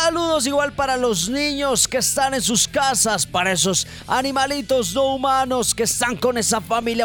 Saludos igual para los niños que están en sus casas, para esos animalitos no humanos que están con esa familia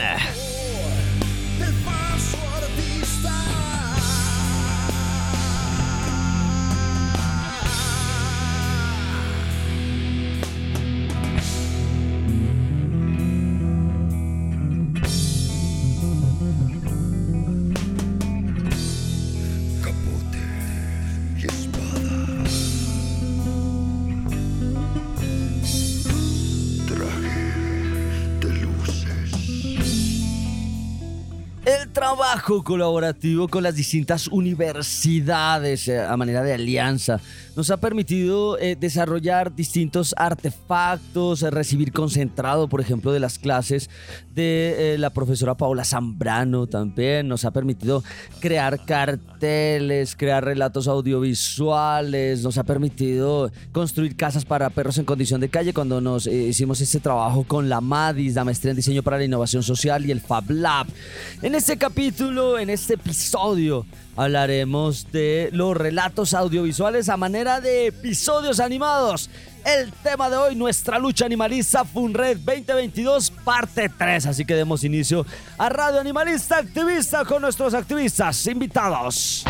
there. Trabajo colaborativo con las distintas universidades eh, a manera de alianza. Nos ha permitido eh, desarrollar distintos artefactos, eh, recibir concentrado, por ejemplo, de las clases de la profesora Paula Zambrano también, nos ha permitido crear carteles, crear relatos audiovisuales, nos ha permitido construir casas para perros en condición de calle cuando nos hicimos este trabajo con la MADIS, la maestría en diseño para la innovación social y el Fab Lab. En este capítulo, en este episodio, hablaremos de los relatos audiovisuales a manera de episodios animados. El tema de hoy, nuestra lucha animalista FUNRED 2022, parte 3. Así que demos inicio a Radio Animalista Activista con nuestros activistas invitados.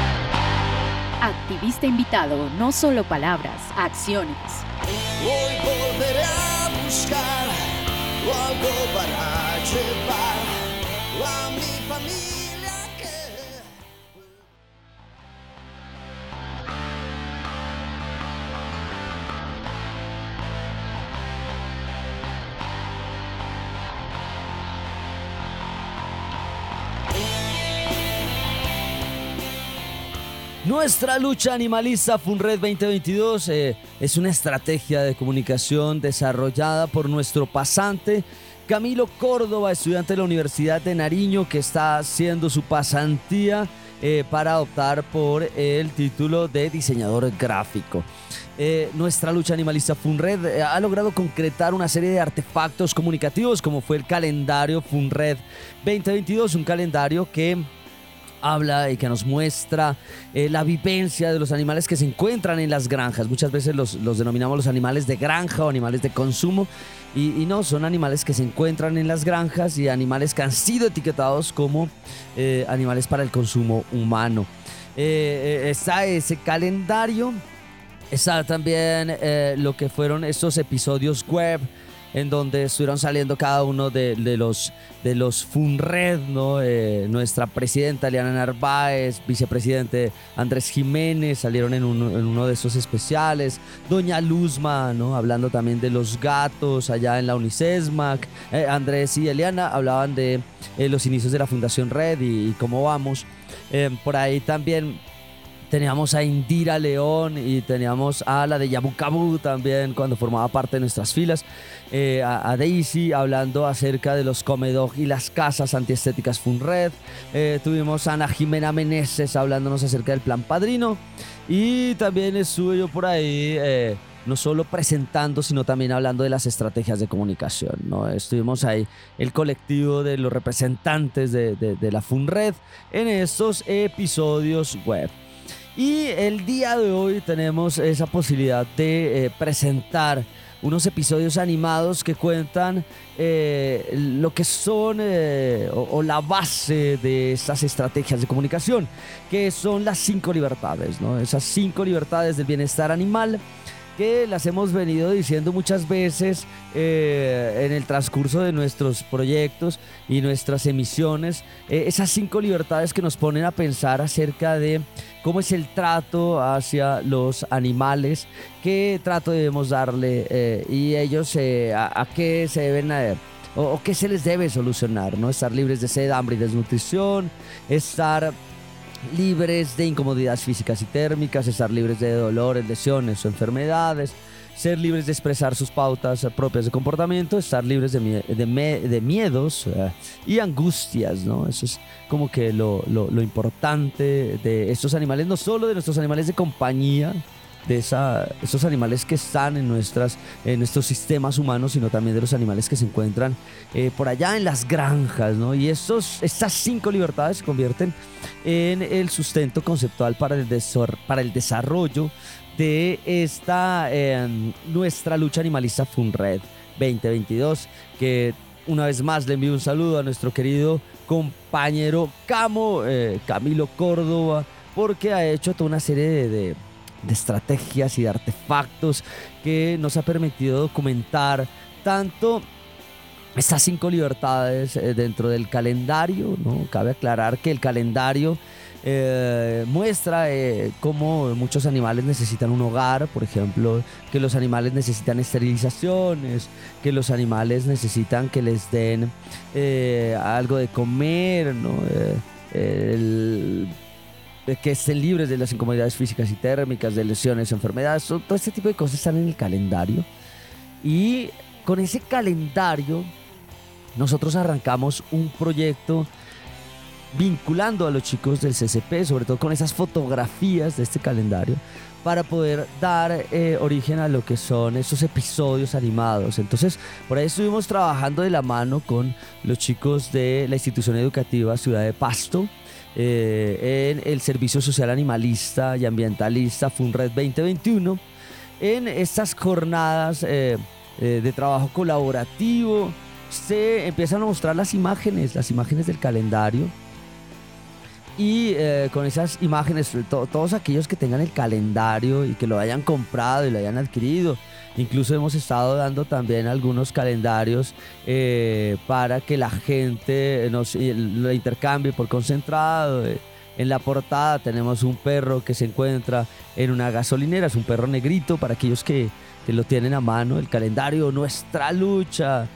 Activista invitado, no solo palabras, acciones. Hoy volveré a buscar algo para llevar Nuestra lucha animalista FUNRED 2022 eh, es una estrategia de comunicación desarrollada por nuestro pasante Camilo Córdoba, estudiante de la Universidad de Nariño, que está haciendo su pasantía eh, para optar por el título de diseñador gráfico. Eh, nuestra lucha animalista FUNRED ha logrado concretar una serie de artefactos comunicativos como fue el calendario FUNRED 2022, un calendario que habla y que nos muestra eh, la vivencia de los animales que se encuentran en las granjas. Muchas veces los, los denominamos los animales de granja o animales de consumo y, no, son animales que se encuentran en las granjas y animales que han sido etiquetados como eh, animales para el consumo humano. Eh, está ese calendario, está también lo que fueron estos episodios web en donde estuvieron saliendo cada uno de, los, de los FUNRED, ¿no? Eh, nuestra presidenta Eliana Narváez, vicepresidente Andrés Jiménez, salieron en uno, de esos especiales. Doña Luzma. Hablando también de los gatos allá en la Unicesmac. Eh, Andrés y Eliana hablaban de eh, los inicios de la Fundación Red y, cómo vamos. por ahí también teníamos a Indira León y teníamos a la de Yabucabu también cuando formaba parte de nuestras filas, eh, a, Daisy hablando acerca de los comedog y las casas antiestéticas Funred, eh, tuvimos a Ana Jimena Meneses hablándonos acerca del plan padrino y también estuve yo por ahí... Eh, no solo presentando, sino también hablando de las estrategias de comunicación. ¿no? Estuvimos ahí, el colectivo de los representantes de, de la FUNRED, en estos episodios web. Y el día de hoy tenemos esa posibilidad de eh, presentar unos episodios animados que cuentan eh, lo que son eh, o, la base de estas estrategias de comunicación, que son las cinco libertades, ¿no? Esas cinco libertades del bienestar animal que las hemos venido diciendo muchas veces eh, en el transcurso de nuestros proyectos y nuestras emisiones, eh, esas cinco libertades que nos ponen a pensar acerca de cómo es el trato hacia los animales, qué trato debemos darle eh, y ellos a, qué se deben... o, o qué se les debe solucionar, ¿no? Estar libres de sed, hambre y desnutrición, estar libres de incomodidades físicas y térmicas, estar libres de dolores, lesiones o enfermedades, ser libres de expresar sus pautas propias de comportamiento, estar libres de, de, miedos eh, y angustias, ¿no? Eso es como que lo, lo, lo importante de estos animales, no solo de nuestros animales de compañía, de esa, esos animales que están en, nuestras, en nuestros sistemas humanos, sino también de los animales que se encuentran eh, por allá en las granjas. ¿no? Y estos, estas cinco libertades se convierten en el sustento conceptual para el, para el desarrollo de esta em, nuestra lucha animalista FUNRED 2022, que una vez más le envío un saludo a nuestro querido compañero Camo, eh, Camilo Córdoba, porque ha hecho toda una serie de de estrategias y de artefactos que nos ha permitido documentar tanto estas cinco libertades eh, dentro del calendario, ¿no? Cabe aclarar que el calendario eh, muestra eh, cómo muchos animales necesitan un hogar, por ejemplo, que los animales necesitan esterilizaciones, que los animales necesitan que les den algo de comer, ¿no? el que estén libres de las incomodidades físicas y térmicas, de lesiones, enfermedades, todo este tipo de cosas están en el calendario. Y con ese calendario nosotros arrancamos un proyecto vinculando a los chicos del CCP, sobre todo con esas fotografías de este calendario, para poder dar eh, origen a lo que son esos episodios animados. Entonces, por ahí estuvimos trabajando de la mano con los chicos de la institución educativa Ciudad de Pasto, eh, en el Servicio Social Animalista y Ambientalista FUNRED 2021 en estas jornadas eh, eh, de trabajo colaborativo se empiezan a mostrar las imágenes, las imágenes del calendario y con esas imágenes, todos aquellos que tengan el calendario y que lo hayan comprado y lo hayan adquirido, Incluso hemos estado dando también algunos calendarios eh, para que la gente nos lo intercambie por concentrado. Eh, en la portada tenemos un perro que se encuentra en una gasolinera, es un perro negrito para aquellos que, lo tienen a mano. El calendario Nuestra Lucha,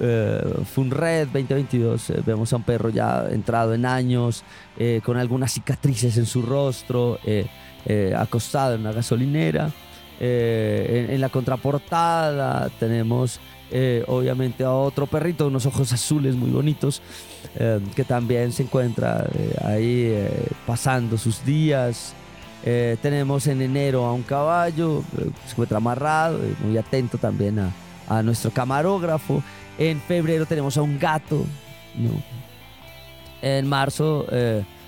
eh, Funred 2022, eh, vemos a un perro ya entrado en años, con algunas cicatrices en su rostro, acostado en una gasolinera. Eh, en, la contraportada tenemos eh, obviamente a otro perrito, unos ojos azules muy bonitos, eh, que también se encuentra ahí pasando sus días. tenemos en enero a un caballo, se encuentra amarrado, muy atento también a, a, nuestro camarógrafo. En febrero tenemos a un gato. En marzo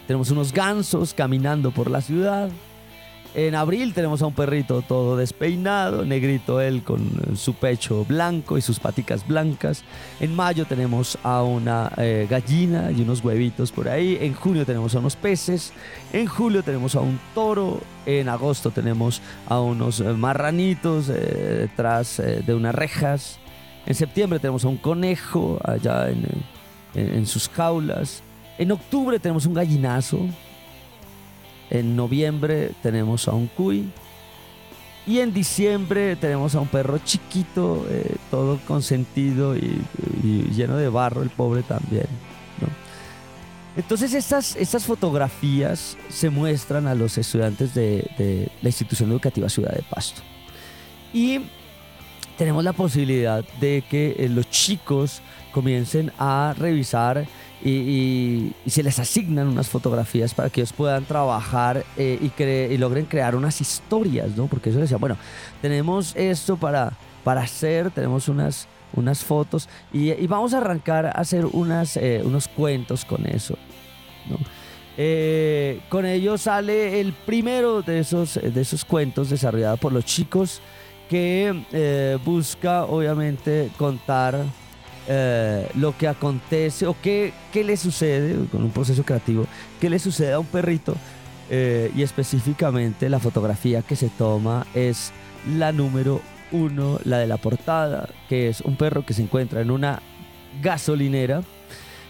tenemos unos gansos caminando por la ciudad. En abril tenemos a un perrito todo despeinado, negrito él con su pecho blanco y sus paticas blancas. En mayo tenemos a una eh, gallina y unos huevitos por ahí. En junio tenemos a unos peces. En julio tenemos a un toro. En agosto tenemos a unos eh, marranitos eh, detrás de unas rejas. En septiembre tenemos a un conejo allá en, sus jaulas. En octubre tenemos un gallinazo en noviembre tenemos a un cuy. Y en diciembre tenemos a un perro chiquito, eh, todo consentido y, lleno de barro, el pobre también. Entonces estas, estas fotografías se muestran a los estudiantes de, de la institución educativa Ciudad de Pasto. Y tenemos la posibilidad de que eh, los chicos comiencen a revisar y, se les asignan unas fotografías para que ellos puedan trabajar eh, y, y, logren crear unas historias, ¿no? Porque eso decía, bueno, tenemos esto para, para hacer, tenemos unas, unas fotos y, vamos a arrancar a hacer unas, eh, unos cuentos con eso, ¿no? Eh, con ello sale el primero de esos, de esos cuentos desarrollado por los chicos que busca obviamente contar eh, lo que acontece o qué, qué, le sucede con un proceso creativo, qué le sucede a un perrito eh, y específicamente la fotografía que se toma es la número uno, la de la portada, que es un perro que se encuentra en una gasolinera,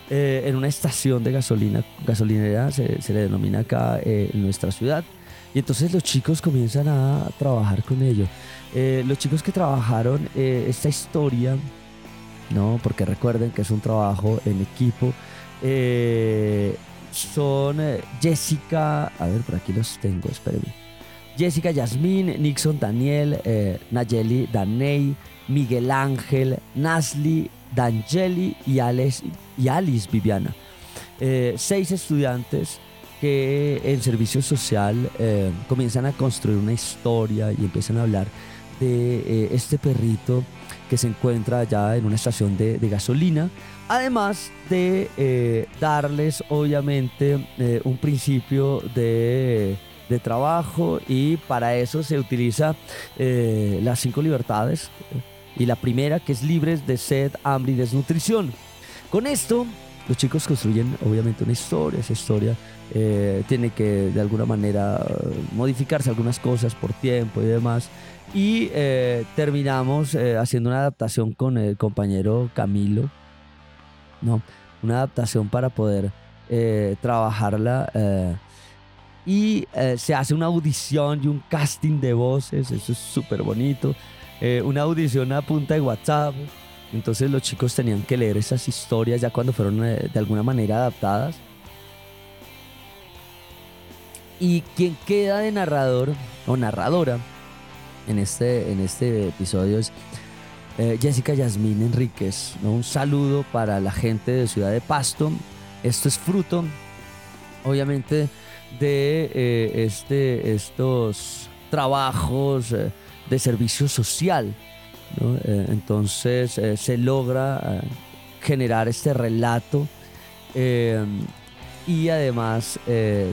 eh, en una estación de gasolina, gasolinera se, se le denomina acá en nuestra ciudad. Y entonces los chicos comienzan a trabajar con ello. Los chicos que trabajaron esta historia ¿no? Porque recuerden que es un trabajo en equipo. Eh, son eh, Jessica, a ver, por aquí los tengo, espérenme. Jessica Yasmín, Nixon Daniel, eh, Nayeli Daney, Miguel Ángel, Nasli D'Angeli y Alice, y Alice Viviana. seis estudiantes que en servicio social comienzan a construir una historia y empiezan a hablar de este perrito que se encuentra ya en una estación de, gasolina, además de eh, darles obviamente eh, un principio de, trabajo y para eso se utiliza eh, las cinco libertades y la primera que es libres de sed, hambre y desnutrición. Con esto los chicos construyen obviamente una historia, esa historia tiene que de alguna manera modificarse algunas cosas por tiempo y demás y eh, terminamos eh, haciendo una adaptación con el compañero Camilo, ¿no? Una adaptación para poder eh, trabajarla. y se hace una audición y un casting de voces, eso es súper bonito. una audición a punta de WhatsApp. Entonces los chicos tenían que leer esas historias ya cuando fueron de alguna manera adaptadas. Y quien queda de narrador o narradora en este, en este episodio es eh, Jessica Yasmín Enríquez. Un saludo para la gente de Ciudad de Pasto. Esto es fruto, obviamente, de eh, este, estos trabajos eh, de servicio social. Entonces se logra generar este relato y además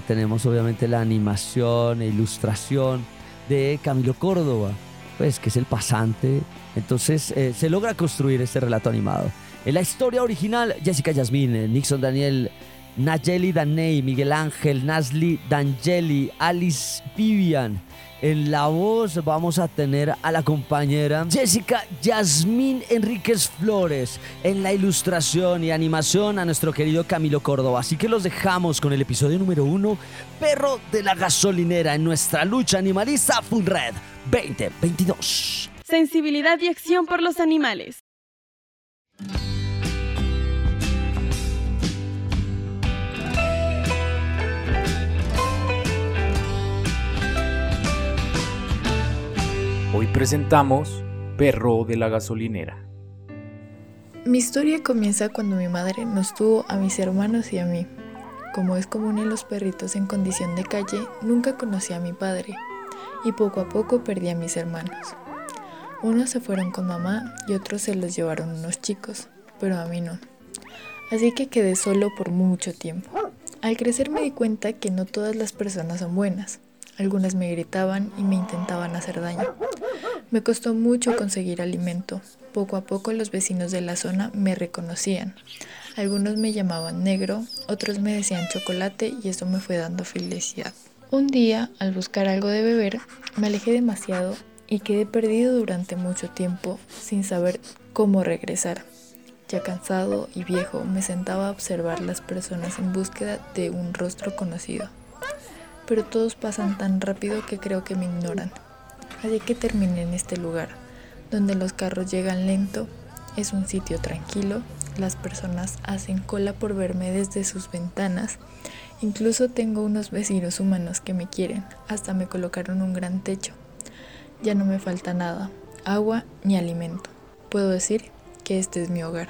tenemos obviamente la animación e ilustración de Camilo Córdoba, pues que es el pasante. Entonces eh, se logra construir este relato animado. En la historia original, Jessica Yasmín, eh, Nixon Daniel, Nayeli Daney, Miguel Ángel, Nasli Dangeli, Alice Vivian. En la voz vamos a tener a la compañera Jessica Yasmín Enríquez Flores. En la ilustración y animación a nuestro querido Camilo Córdoba. Así que los dejamos con el episodio número uno, Perro de la Gasolinera en nuestra lucha animalista Full Red 2022. Sensibilidad y acción por los animales. Hoy presentamos Perro de la gasolinera. Mi historia comienza cuando mi madre nos tuvo a mis hermanos y a mí. Como es común en los perritos en condición de calle, nunca conocí a mi padre y poco a poco perdí a mis hermanos. Unos se fueron con mamá y otros se los llevaron unos chicos, pero a mí no. Así que quedé solo por mucho tiempo. Al crecer me di cuenta que no todas las personas son buenas. Algunas me gritaban y me intentaban hacer daño. Me costó mucho conseguir alimento. Poco a poco los vecinos de la zona me reconocían. Algunos me llamaban negro, otros me decían chocolate y eso me fue dando felicidad. Un día, al buscar algo de beber, me alejé demasiado y quedé perdido durante mucho tiempo sin saber cómo regresar. Ya cansado y viejo, me sentaba a observar las personas en búsqueda de un rostro conocido. Pero todos pasan tan rápido que creo que me ignoran. Así que terminé en este lugar, donde los carros llegan lento, es un sitio tranquilo, las personas hacen cola por verme desde sus ventanas, incluso tengo unos vecinos humanos que me quieren, hasta me colocaron un gran techo. Ya no me falta nada, agua ni alimento. Puedo decir que este es mi hogar.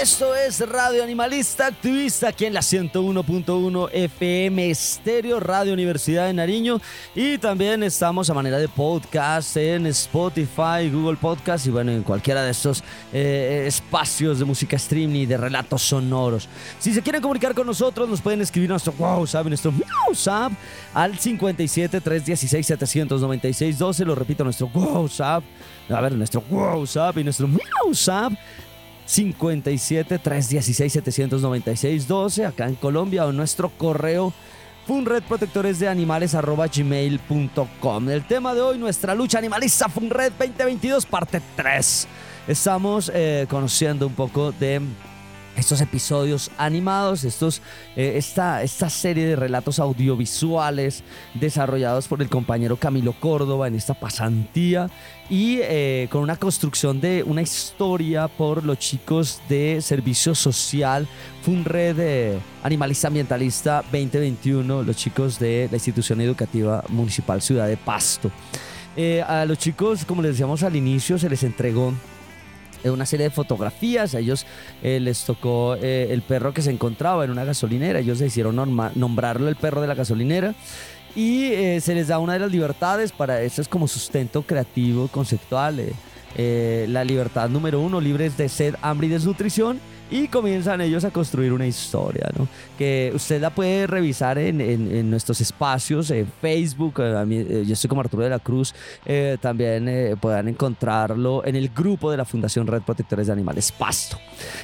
Esto es Radio Animalista Activista aquí en la 101.1 FM Estéreo, Radio Universidad de Nariño. Y también estamos a manera de podcast en Spotify, Google Podcast y bueno, en cualquiera de estos eh, espacios de música streaming y de relatos sonoros. Si se quieren comunicar con nosotros, nos pueden escribir nuestro WhatsApp, nuestro WhatsApp al 57 316 796 12. Lo repito, nuestro WhatsApp. A ver, nuestro WhatsApp y nuestro WhatsApp 57 316 796 12 acá en Colombia o nuestro correo Funred Protectores de Animales arroba gmail.com. El tema de hoy, nuestra lucha animalista Funred 2022, parte 3. Estamos eh, conociendo un poco de estos episodios animados, estos, eh, esta, esta serie de relatos audiovisuales desarrollados por el compañero Camilo Córdoba en esta pasantía y eh, con una construcción de una historia por los chicos de Servicio Social, Funred eh, Animalista Ambientalista 2021, los chicos de la institución educativa municipal Ciudad de Pasto. Eh, a los chicos, como les decíamos al inicio, se les entregó una serie de fotografías. A ellos eh, les tocó eh, el perro que se encontraba en una gasolinera. Ellos decidieron norma- nombrarlo el perro de la gasolinera. Y eh, se les da una de las libertades para eso es como sustento creativo, conceptual. la libertad número uno, libres de sed, hambre y desnutrición. Y comienzan ellos a construir una historia, ¿no? Que usted la puede revisar en, en- nuestros espacios, en Facebook. eh, eh, yo estoy como Arturo de la Cruz. eh, también eh, puedan encontrarlo en el grupo de la Fundación Red Protectores de Animales Pasto.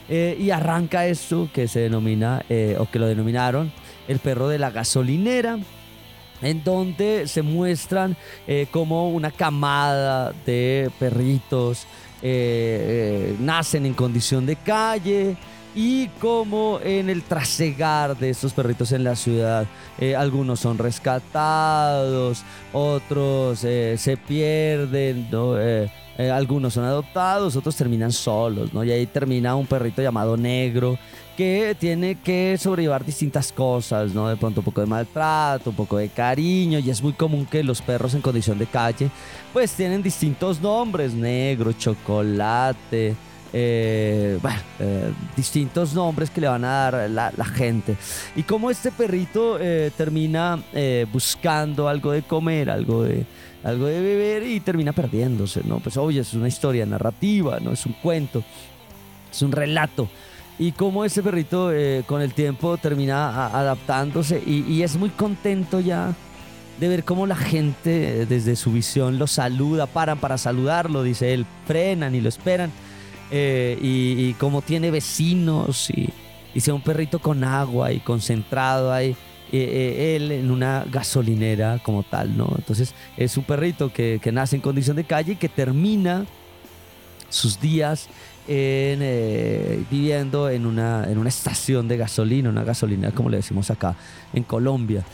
Y arranca esto que se denomina, o que lo denominaron, el perro de la gasolinera en donde se muestran como una camada de perritos eh, eh, nacen en condición de calle y como en el trasegar de estos perritos en la ciudad, eh, algunos son rescatados, otros se pierden, ¿no? Algunos son adoptados, otros terminan solos, ¿no? Y ahí termina un perrito llamado Negro que tiene que sobrellevar distintas cosas, ¿no? De pronto un poco de maltrato, un poco de cariño, y es muy común que los perros en condición de calle, pues tienen distintos nombres, negro, chocolate, eh, bueno, eh, distintos nombres que le van a dar la, la gente. Y como este perrito eh, termina eh, buscando algo de comer, algo de, algo de beber y termina perdiéndose, ¿no? Pues obvio, es una historia narrativa, ¿no? Es un cuento, es un relato. Y cómo ese perrito eh, con el tiempo termina adaptándose y, y es muy contento ya de ver cómo la gente eh, desde su visión lo saluda, paran para saludarlo, dice él, frenan y lo esperan. Eh, y, y cómo tiene vecinos y, y sea un perrito con agua y concentrado ahí. eh, eh, él en una gasolinera como tal, ¿no? Entonces es un perrito que, que nace en condición de calle y que termina sus días en, eh, viviendo en una, en una estación de gasolina, una gasolina como le decimos acá en Colombia.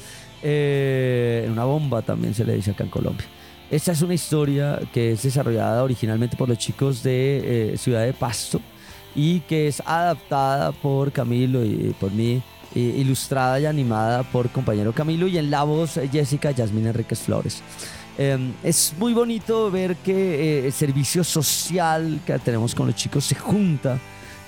Eh, una bomba también se le dice acá en Colombia. Esta es una historia que es desarrollada originalmente por los chicos de Ciudad de Pasto y que es adaptada por Camilo y por mí ilustrada y animada por compañero Camilo y en la voz Jessica Yasmín Enríquez Flores. Em, es muy bonito ver que eh, el servicio social que tenemos con los chicos se junta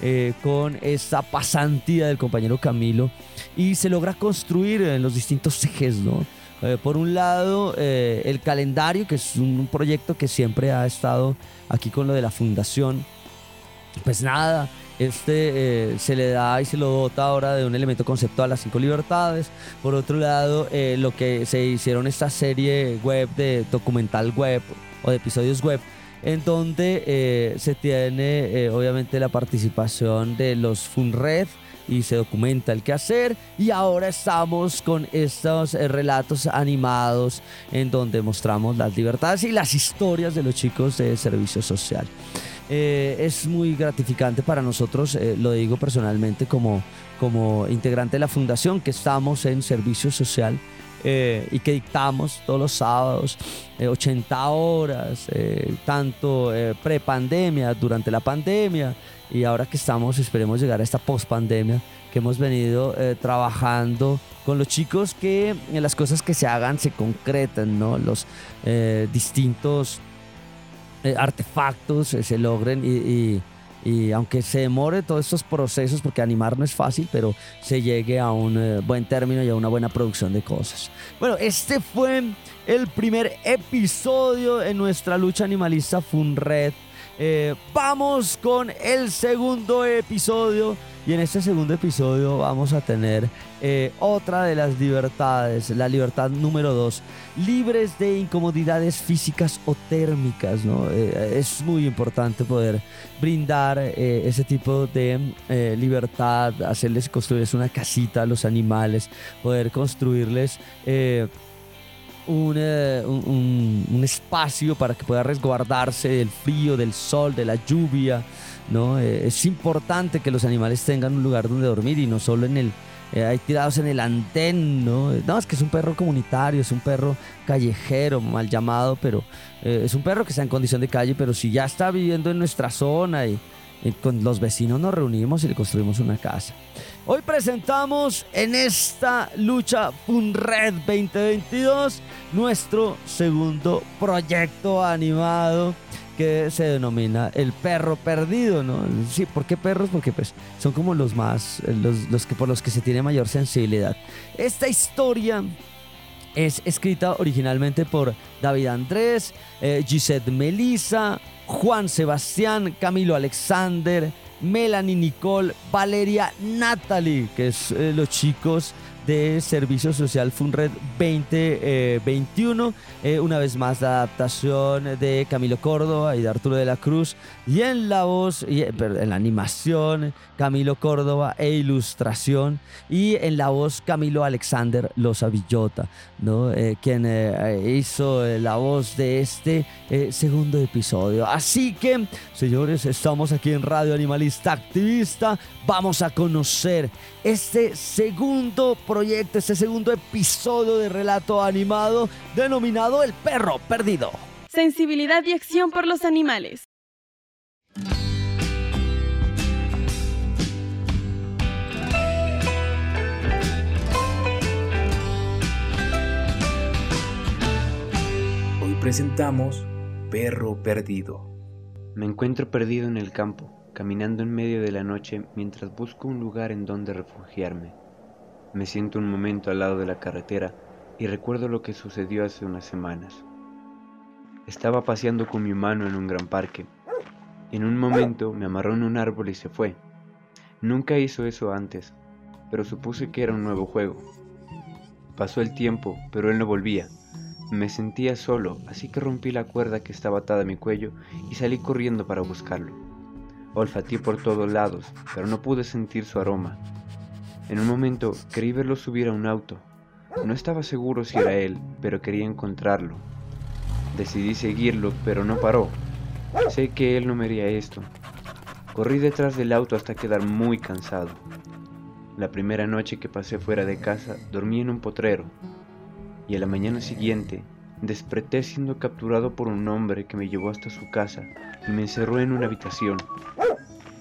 eh, con esta pasantía del compañero Camilo y se logra construir en los distintos ejes, ¿no? Eh, por un lado, el calendario, que es un proyecto que siempre ha estado aquí con lo de la fundación. Pues nada, este eh, se le da y se lo dota ahora de un elemento conceptual a las cinco libertades. Por otro lado, eh, lo que se hicieron esta serie web de documental web o de episodios web, en donde eh, se tiene obviamente la participación de los FUNRED y se documenta el quehacer y ahora estamos con estos relatos animados en donde mostramos las libertades y las historias de los chicos de servicio social. Eh, es muy gratificante para nosotros, eh, lo digo personalmente como, como integrante de la fundación, que estamos en servicio social eh, y que dictamos todos los sábados 80 horas, tanto pre-pandemia, durante la pandemia y ahora que estamos, esperemos llegar a esta post-pandemia, que hemos venido trabajando con los chicos que las cosas que se hagan se concretan, ¿no? Los distintos eh, artefactos eh, se logren y, aunque se demore todos estos procesos, porque animar no es fácil, pero se llegue a un eh, buen término y a una buena producción de cosas. Bueno, este fue el primer episodio en nuestra lucha animalista Funred. Eh, vamos con el segundo episodio y en este segundo episodio vamos a tener eh, otra de las libertades, la libertad número dos, libres de incomodidades físicas o térmicas. ¿no? Eh, es muy importante poder brindar ese tipo de libertad, hacerles construirles una casita a los animales, poder construirles un, un, espacio para que pueda resguardarse del frío, del sol, de la lluvia. ¿No? Eh, es importante que los animales tengan un lugar donde dormir y no solo en el, eh, ahí tirados en el andén, ¿no? No, es que es un perro comunitario, es un perro callejero, mal llamado, pero eh, es un perro que está en condición de calle, pero si ya está viviendo en nuestra zona y con los vecinos nos reunimos y le construimos una casa. Hoy presentamos en esta lucha Red 2022 nuestro segundo proyecto animado que se denomina El Perro Perdido, ¿no? Sí, ¿por qué perros? Porque pues son como los más, los, que por los que se tiene mayor sensibilidad. Esta historia es escrita originalmente por David Andrés, eh, Gisette Melissa, Juan Sebastián, Camilo Alexander, Melanie Nicole, Valeria Natalie, que es eh, los chicos de Servicio Social Funred 2021. Eh, una vez más la adaptación de Camilo Córdoba y de Arturo de la Cruz. Y en la voz, y, en la animación, Camilo Córdoba e ilustración. Y en la voz Camilo Alexander Loza Villota, ¿no? Eh, quien eh, hizo la voz de este segundo episodio. Así que, señores, estamos aquí en Radio Animalista Activista. Vamos a conocer este segundo proyecto, este segundo episodio de relato animado denominado El perro perdido. Sensibilidad y acción por los animales. Hoy presentamos Perro Perdido. Me encuentro perdido en el campo, caminando en medio de la noche mientras busco un lugar en donde refugiarme. Me siento un momento al lado de la carretera y recuerdo lo que sucedió hace unas semanas. Estaba paseando con mi humano en un gran parque. En un momento me amarró en un árbol y se fue. Nunca hizo eso antes, pero supuse que era un nuevo juego. Pasó el tiempo, pero él no volvía. Me sentía solo, así que rompí la cuerda que estaba atada a mi cuello y salí corriendo para buscarlo. Olfateé por todos lados, pero no pude sentir su aroma. En un momento creí verlo subir a un auto. No estaba seguro si era él, pero quería encontrarlo. Decidí seguirlo, pero no paró. Sé que él no me haría esto. Corrí detrás del auto hasta quedar muy cansado. La primera noche que pasé fuera de casa dormí en un potrero y a la mañana siguiente desperté siendo capturado por un hombre que me llevó hasta su casa y me encerró en una habitación.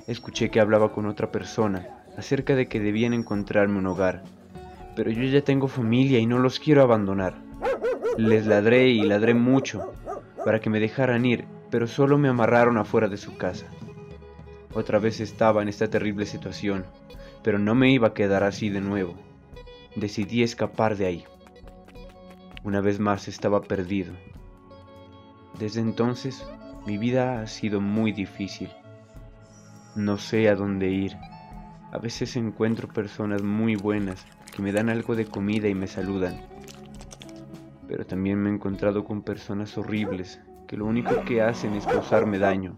Escuché que hablaba con otra persona acerca de que debían encontrarme un hogar, pero yo ya tengo familia y no los quiero abandonar. Les ladré y ladré mucho para que me dejaran ir, pero solo me amarraron afuera de su casa. Otra vez estaba en esta terrible situación, pero no me iba a quedar así de nuevo. Decidí escapar de ahí. Una vez más estaba perdido. Desde entonces mi vida ha sido muy difícil. No sé a dónde ir. A veces encuentro personas muy buenas que me dan algo de comida y me saludan. Pero también me he encontrado con personas horribles que lo único que hacen es causarme daño.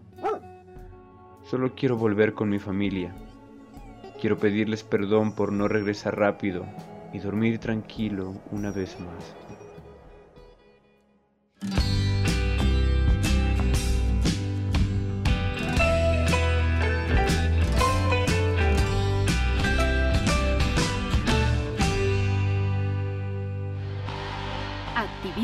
Solo quiero volver con mi familia. Quiero pedirles perdón por no regresar rápido y dormir tranquilo una vez más.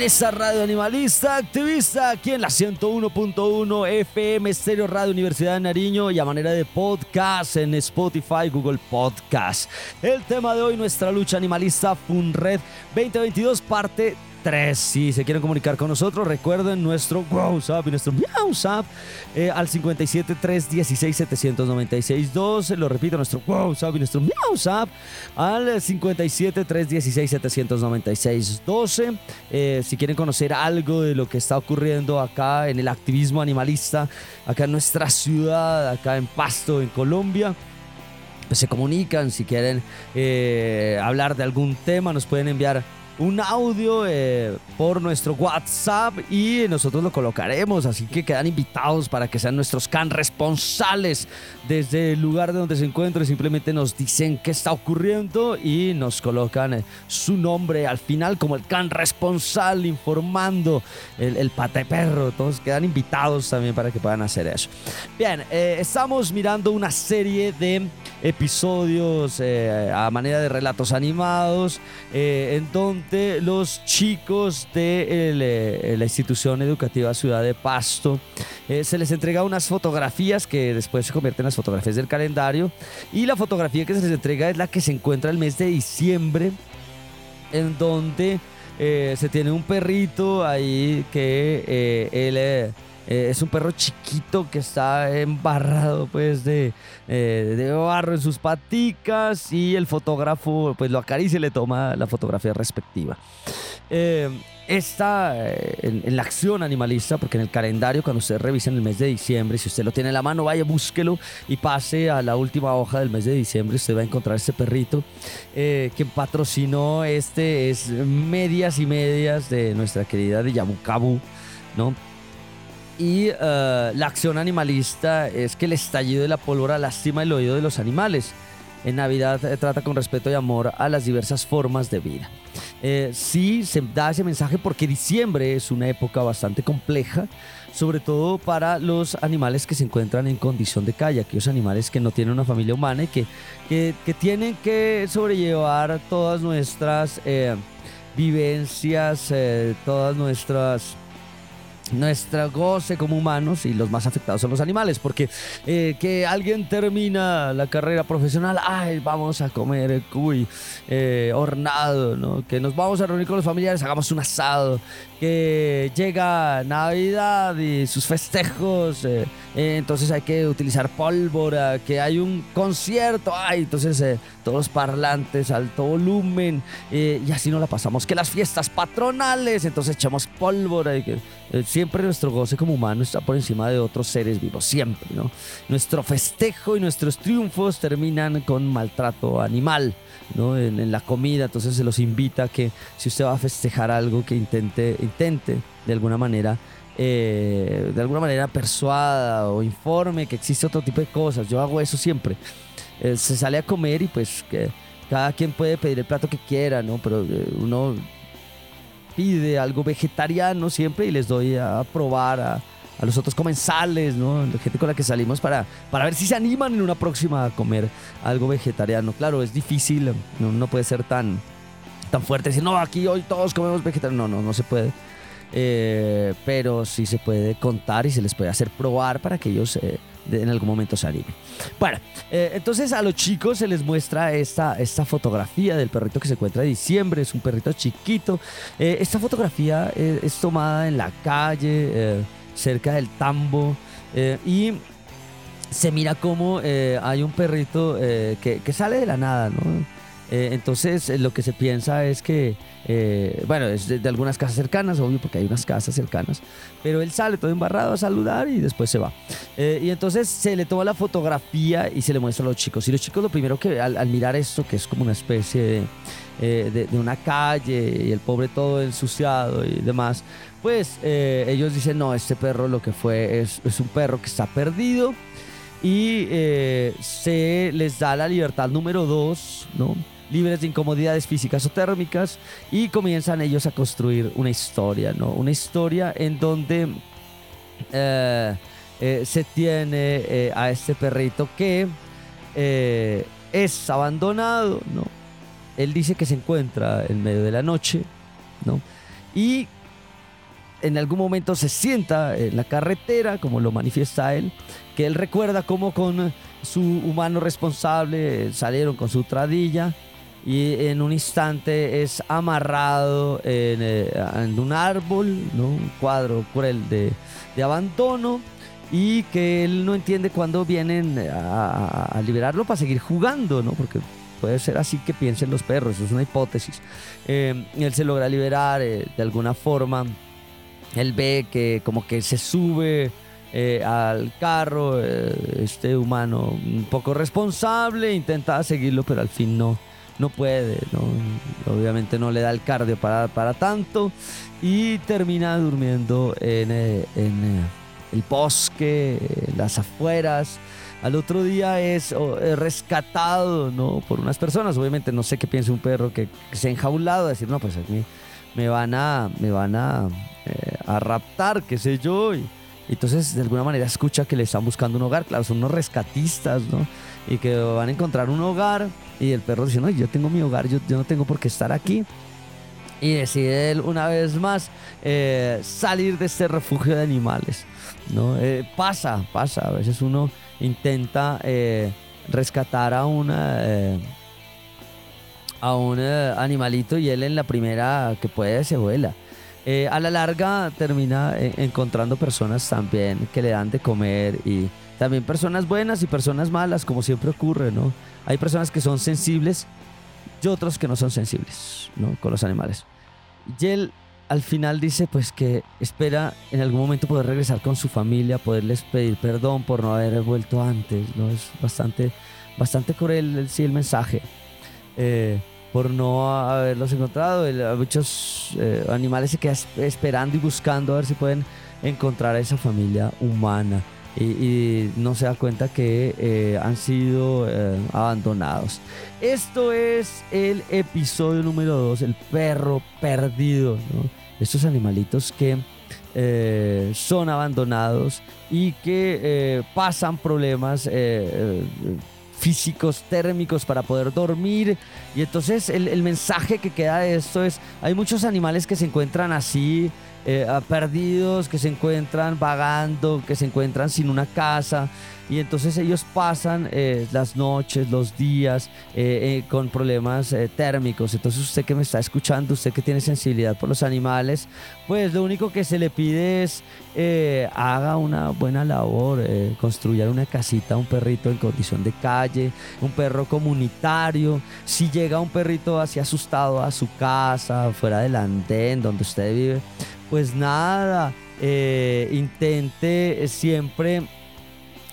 En esta radio animalista activista, aquí en la 101.1 FM Estéreo Radio Universidad de Nariño y a manera de podcast en Spotify, Google Podcast. El tema de hoy, nuestra lucha animalista FUNRED 2022, parte 3. Si se quieren comunicar con nosotros, recuerden nuestro WhatsApp y nuestro WhatsApp eh, al 57 316 796 12. Lo repito, nuestro WhatsApp y nuestro WhatsApp al 57 316 796 12. Eh, si quieren conocer algo de lo que está ocurriendo acá en el activismo animalista, acá en nuestra ciudad, acá en Pasto, en Colombia pues se comunican, si quieren eh, hablar de algún tema, nos pueden enviar un audio eh, por nuestro WhatsApp y nosotros lo colocaremos. Así que quedan invitados para que sean nuestros can responsables desde el lugar de donde se encuentren. Simplemente nos dicen qué está ocurriendo y nos colocan eh, su nombre al final como el can responsable informando el, el pate perro. Todos quedan invitados también para que puedan hacer eso. Bien, eh, estamos mirando una serie de episodios a manera de relatos animados en los chicos de eh, la institución educativa Ciudad de Pasto. Eh, se les entrega unas fotografías que después se convierten en las fotografías del calendario. Y la fotografía que se les entrega es la que se encuentra el mes de diciembre en donde eh, se tiene un perrito ahí que él eh, es un perro chiquito que está embarrado pues de, eh, de barro en sus paticas y el fotógrafo pues lo acaricia y le toma la fotografía respectiva. Eh, esta, eh, en, en la acción animalista, porque en el calendario, cuando ustedes revisen el mes de diciembre, si usted lo tiene en la mano, vaya, búsquelo y pase a la última hoja del mes de diciembre, usted va a encontrar ese perrito eh, que patrocinó este, es medias y medias de nuestra querida de Yabucabu, ¿no? Y eh, la acción animalista es que el estallido de la pólvora lastima el oído de los animales. En Navidad eh, trata con respeto y amor a las diversas formas de vida. Eh, sí se da ese mensaje porque diciembre es una época bastante compleja, sobre todo para los animales que se encuentran en condición de calle, aquellos animales que no tienen una familia humana y que, que, tienen que sobrellevar todas nuestras vivencias, todas nuestras nuestra goce como humanos y los más afectados son los animales, porque eh, que alguien termina la carrera profesional, ay, vamos a comer cuy eh, hornado, ¿no? que nos vamos a reunir con los familiares, hagamos un asado, que llega Navidad y sus festejos, eh, eh, entonces hay que utilizar pólvora, que hay un concierto, ay, entonces eh, todos los parlantes, alto volumen, eh, y así no la pasamos, que las fiestas patronales, entonces echamos pólvora y que eh, siempre nuestro goce como humano está por encima de otros seres vivos, siempre, ¿no? Nuestro festejo y nuestros triunfos terminan con maltrato animal, ¿no? En, la comida, entonces se los invita a que si usted va a festejar algo, que intente, intente de alguna manera eh, de alguna manera persuada o informe que existe otro tipo de cosas. Yo hago eso siempre. Eh, se sale a comer y pues que cada quien puede pedir el plato que quiera, ¿no? Pero eh, uno pide algo vegetariano siempre y les doy a probar a, los otros comensales, ¿no? La gente con la que salimos para, para ver si se animan en una próxima a comer algo vegetariano. Claro, es difícil, no, puede ser tan, tan fuerte decir, no, aquí hoy todos comemos vegetariano. No, no, no se puede. Eh, pero sí se puede contar y se les puede hacer probar para que ellos eh, en algún momento se. Bueno, eh, entonces a los chicos se les muestra esta, esta fotografía del perrito que se encuentra en diciembre, es un perrito chiquito. esta fotografía es tomada en la calle, cerca del tambo, y se mira como hay un perrito que, que, sale de la nada, ¿no? Entonces lo que se piensa es que eh, bueno, es de, algunas casas cercanas, obvio, porque hay unas casas cercanas. Pero él sale todo embarrado a saludar y después se va. Eh, y entonces se le toma la fotografía y se le muestra a los chicos. Y los chicos lo primero que al, mirar esto, que es como una especie de, eh, de, una calle y el pobre todo ensuciado y demás, pues ellos dicen, no, este perro lo que fue es, es un perro que está perdido. Y se les da la libertad número dos, ¿no? Libres de incomodidades físicas o térmicas y comienzan ellos a construir una historia, ¿no? Una historia en donde eh, eh, se tiene eh, a este perrito que es abandonado, ¿no? Él dice que se encuentra en medio de la noche, ¿no? Y en algún momento se sienta en la carretera, como lo manifiesta él, que él recuerda cómo con su humano responsable salieron con su tradilla y en un instante es amarrado en, eh, un árbol, un cuadro cruel de, de, abandono y que él no entiende cuándo vienen a, liberarlo para seguir jugando, ¿no? porque puede ser así que piensen los perros, es una hipótesis. Eh, él se logra liberar eh, de alguna forma, él ve que como que se sube al carro, este humano un poco responsable, intenta seguirlo, pero al fin no no puede, obviamente no le da el cardio para, para tanto y termina durmiendo en, eh, en eh, el bosque, en las afueras. Al otro día es rescatado ¿no? por unas personas. Obviamente no sé qué piensa un perro que, se ha enjaulado, decir, no, pues aquí me van a, me van a, eh, a raptar, qué sé yo. Entonces de alguna manera escucha que le están buscando un hogar. Claro, son unos rescatistas, ¿no? Y que van a encontrar un hogar y el perro dice, no, yo tengo mi hogar, yo, no tengo por qué estar aquí. Y decide él una vez más eh, salir de este refugio de animales. ¿no? Eh, pasa, pasa. A veces uno intenta eh, rescatar a una a un animalito y él en la primera que puede se vuela. A la larga termina encontrando personas también que le dan de comer y también personas buenas y personas malas, como siempre ocurre, ¿no? Hay personas que son sensibles y otros que no son sensibles, ¿no? Con los animales. Y él al final dice pues que espera en algún momento poder regresar con su familia, poderles pedir perdón por no haber vuelto antes, ¿no? Es bastante, bastante cruel sí el mensaje. Eh, por no haberlos encontrado. muchos eh, animales se quedan esperando y buscando a ver si pueden encontrar a esa familia humana y, no se da cuenta que eh, han sido eh, abandonados. Esto es el episodio número 2, el perro perdido. Estos animalitos que son abandonados y que pasan problemas físicos, térmicos para poder dormir. Y entonces el, el mensaje que queda de esto es, hay muchos animales que se encuentran así eh, perdidos, que se encuentran vagando, que se encuentran sin una casa. Y entonces ellos pasan eh, las noches, los días eh, con problemas térmicos. Entonces usted que me está escuchando, usted que tiene sensibilidad por los animales, pues lo único que se le pide es haga una buena labor, construya una casita, un perrito en condición de calle, un perro comunitario. Si llega un perrito así asustado a su casa, fuera del andén donde usted vive, pues nada, eh, intente siempre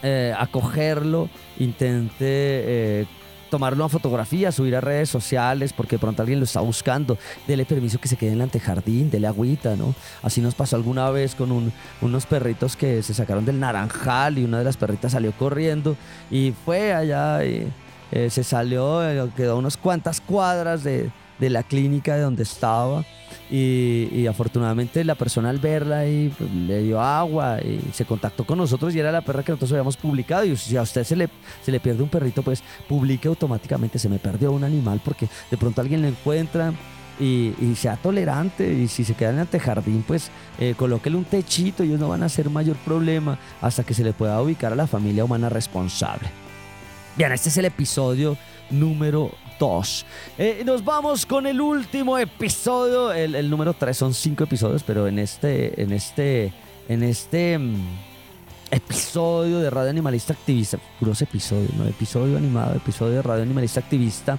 eh, acogerlo, intente eh, tomarlo a fotografía, subir a redes sociales, porque de pronto alguien lo está buscando. Dele permiso que se quede en el antejardín, dele agüita, ¿no? Así nos pasó alguna vez con un- unos perritos que se sacaron del naranjal y una de las perritas salió corriendo y fue allá y eh, se salió, eh, quedó a unas cuantas cuadras de, de la clínica de donde estaba. Y, y afortunadamente la persona al verla ahí pues, le dio agua y se contactó con nosotros y era la perra que nosotros habíamos publicado y si a usted se le, se le pierde un perrito pues publique automáticamente se me perdió un animal porque de pronto alguien lo encuentra y, y sea tolerante y si se queda en el antejardín pues eh, colóquele un techito y ellos no van a hacer mayor problema hasta que se le pueda ubicar a la familia humana responsable. Bien, este es el episodio número 2. Eh, nos vamos con el último episodio, el, número 3, son 5 episodios, pero en este, en este, en este mm, episodio de Radio Animalista Activista, puros episodios, ¿no? Episodio animado, episodio de Radio Animalista Activista,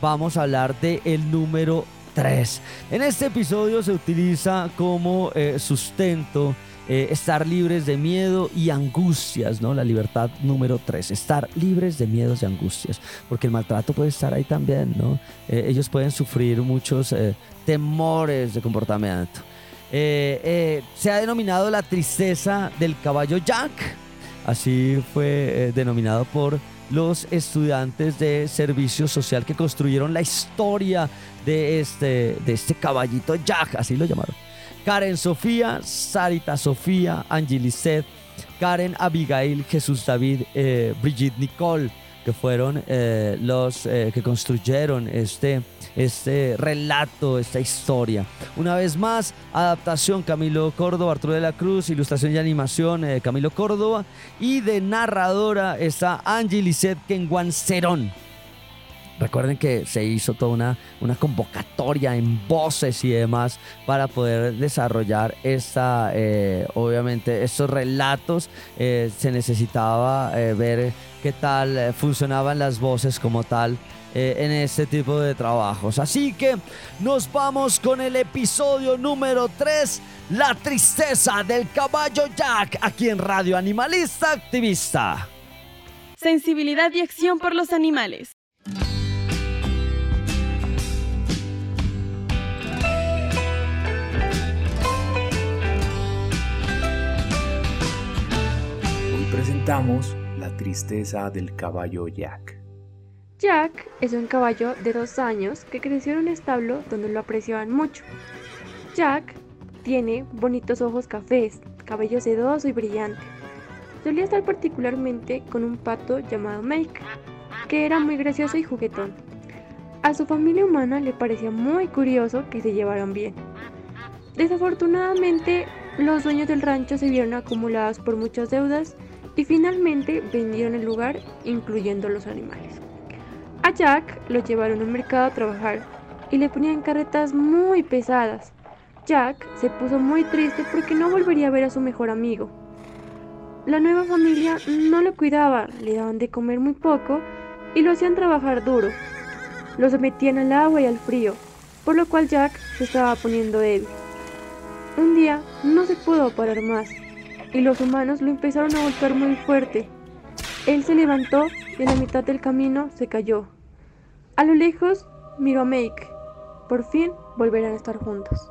vamos a hablar de el número 3. En este episodio se utiliza como eh, sustento eh, estar libres de miedo y angustias, ¿no? La libertad número 3, estar libres de miedos y angustias, porque el maltrato puede estar ahí también, ¿no? Eh, ellos pueden sufrir muchos eh, temores de comportamiento. Se ha denominado la tristeza del caballo Jack, así fue denominado por los estudiantes de servicio social que construyeron la historia de este, de este caballito Jack, así lo llamaron. Karen Sofía, Sarita Sofía, Angelicet, Karen Abigail, Jesús David, eh, Brigitte Nicole, que fueron eh, los eh, que construyeron este, este relato, esta historia. Una vez más, adaptación Camilo Córdoba, Arturo de la Cruz, ilustración y animación Camilo Córdoba, y de narradora está Angelicet Kenguan Cerón. Recuerden que se hizo toda una, una convocatoria en voces y demás para poder desarrollar esta, eh, obviamente, estos relatos. Eh, se necesitaba eh, ver qué tal funcionaban las voces como tal en este tipo de trabajos. Así que nos vamos con el episodio número 3, La tristeza del caballo Jack, aquí en Radio Animalista Activista. Sensibilidad y acción por los animales. Presentamos La tristeza del caballo Jack. Jack es un caballo de dos años que creció en un establo donde lo apreciaban mucho. Jack tiene bonitos ojos cafés, cabello sedoso y brillante. Solía estar particularmente con un pato llamado Make, que era muy gracioso y juguetón. A su familia humana le parecía muy curioso que se llevaran bien. Desafortunadamente, los dueños del rancho se vieron acumulados por muchas deudas y finalmente vendieron el lugar, incluyendo los animales. A Jack lo llevaron a un mercado a trabajar y le ponían carretas muy pesadas. Jack se puso muy triste porque no volvería a ver a su mejor amigo. La nueva familia no lo cuidaba, le daban de comer muy poco y lo hacían trabajar duro. Lo sometían al agua y al frío, por lo cual Jack se estaba poniendo débil. Un día no se pudo parar más y los humanos lo empezaron a golpear muy fuerte. Él se levantó y en la mitad del camino se cayó. A lo lejos miró a Make. Por fin volverán a estar juntos.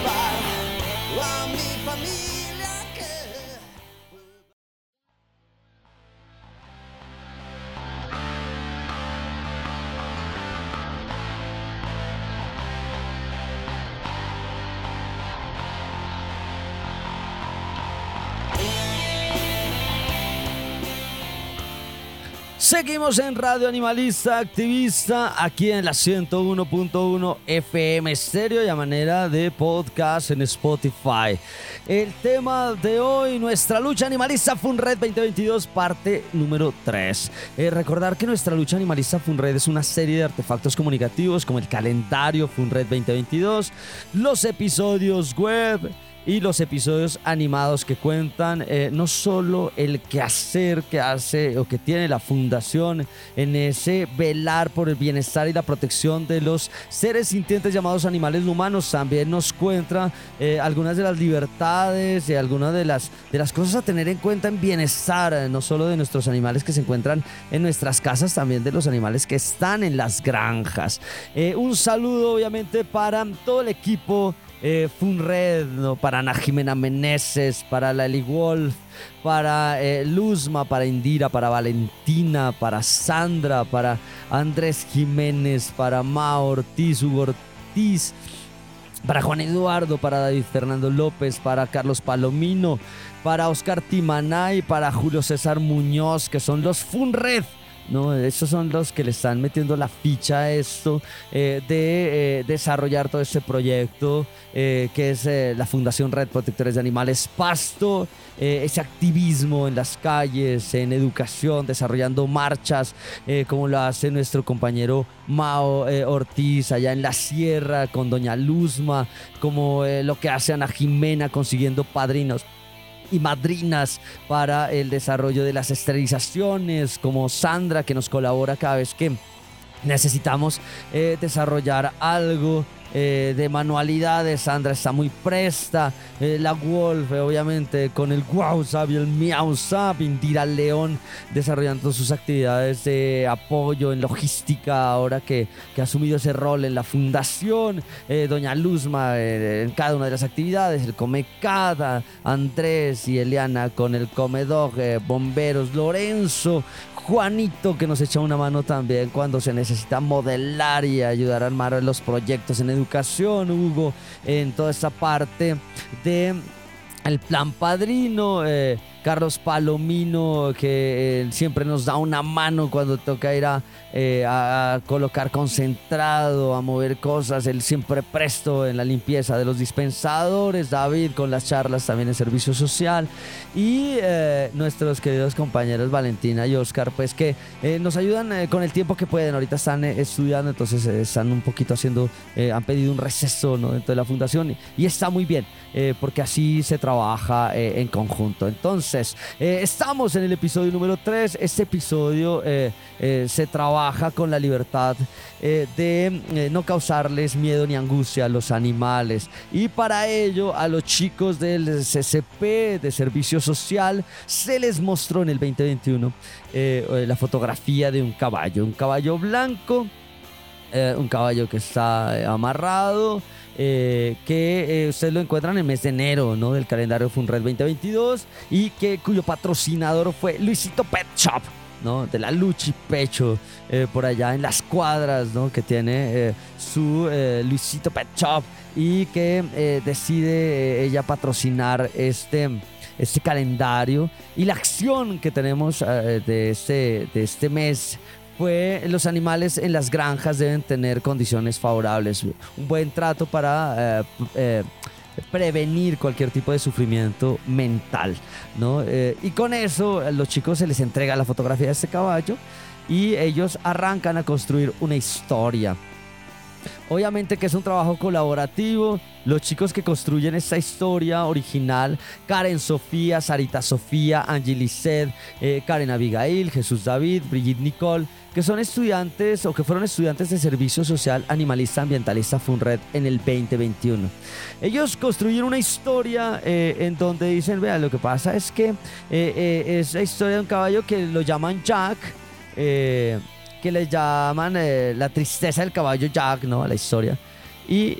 Seguimos en Radio Animalista Activista, aquí en la 101.1 FM Stereo y a manera de podcast en Spotify. El tema de hoy, nuestra lucha animalista Funred 2022, parte número 3. Eh, recordar que nuestra lucha animalista Funred es una serie de artefactos comunicativos como el calendario Funred 2022, los episodios web y los episodios animados que cuentan eh, no solo el quehacer que hace o que tiene la fundación en ese velar por el bienestar y la protección de los seres sintientes llamados animales humanos, también nos cuenta eh, algunas de las libertades y algunas de las, de las cosas a tener en cuenta en bienestar, eh, no solo de nuestros animales que se encuentran en nuestras casas, también de los animales que están en las granjas. un saludo obviamente para todo el equipo eh, Funred, para Ana Jimena Meneses, para Lali Wolf, para eh, Luzma, para Indira, para Valentina, para Sandra, para Andrés Jiménez, para Mao Ortiz, Hugo Ortiz, para Juan Eduardo, para David Fernando López, para Carlos Palomino, para Oscar Timanay, para Julio César Muñoz, que son los Funred ¿no? Esos son los que le están metiendo la ficha a esto eh, de eh, desarrollar todo este proyecto eh, que es la Fundación Red Protectores de Animales Pasto, ese activismo en las calles, en educación, desarrollando marchas, como lo hace nuestro compañero Mao Ortiz allá en la sierra con Doña Luzma, como lo que hace Ana Jimena consiguiendo padrinos y madrinas para el desarrollo de las esterilizaciones, como Sandra que nos colabora cada vez que necesitamos eh, desarrollar algo eh, de manualidades. Sandra está muy presta. Eh, la Wolf, obviamente, con el Wow y el Miau Sab. Indira León desarrollando sus actividades de apoyo en logística, ahora que, que ha asumido ese rol en la fundación. Doña Luzma en cada una de las actividades. El Comecada, Andrés y Eliana con el Comedog, Bomberos, Lorenzo, Juanito que nos echa una mano también cuando se necesita modelar y ayudar a armar los proyectos en educación, Hugo, en toda esa parte de el plan padrino. Eh, Carlos Palomino, que eh, siempre nos da una mano cuando toca ir eh, a, colocar concentrado, a mover cosas, él siempre presto en la limpieza de los dispensadores, David con las charlas también en servicio social. Y eh, nuestros queridos compañeros Valentina y Oscar, pues que nos ayudan con el tiempo que pueden, ahorita están estudiando, entonces están un poquito haciendo, han pedido un receso dentro de la fundación. Y está muy bien, porque así se trabaja en conjunto. Entonces, eh, estamos en el episodio número 3. Este episodio eh, eh, se trabaja con la libertad de no causarles miedo ni angustia a los animales. Y para ello, a los chicos del CCP, de Servicio Social, se les mostró en el 2021 la fotografía de un caballo. Un caballo blanco, un caballo que está amarrado. Eh, que eh, ustedes lo encuentran en el mes de enero ¿no? del calendario Funred 2022 y que cuyo patrocinador fue Luisito Pet Shop. ¿no? de la Luchi Pecho, eh, por allá en las cuadras, ¿no? que tiene su Luisito Pet Shop y que decide ella patrocinar este, este calendario y la acción que tenemos de, este, de este mes los animales en las granjas deben tener condiciones favorables, un buen trato para eh, eh, prevenir cualquier tipo de sufrimiento mental, ¿no? Eh, y con eso a los chicos se les entrega la fotografía de este caballo y ellos arrancan a construir una historia. Obviamente que es un trabajo colaborativo. Los chicos que construyen esta historia original, Karen Sofía, Sarita Sofía, Angelicet, Karen Abigail, Jesús David, Brigitte Nicole, que son estudiantes o que fueron estudiantes de Servicio Social Animalista Ambientalista FUNRED en el 2021. Ellos construyeron una historia eh, en donde dicen, vea, lo que pasa es que eh, eh, es la historia de un caballo que lo llaman Jack, que le llaman la tristeza del caballo Jack, ¿no? A la historia. Y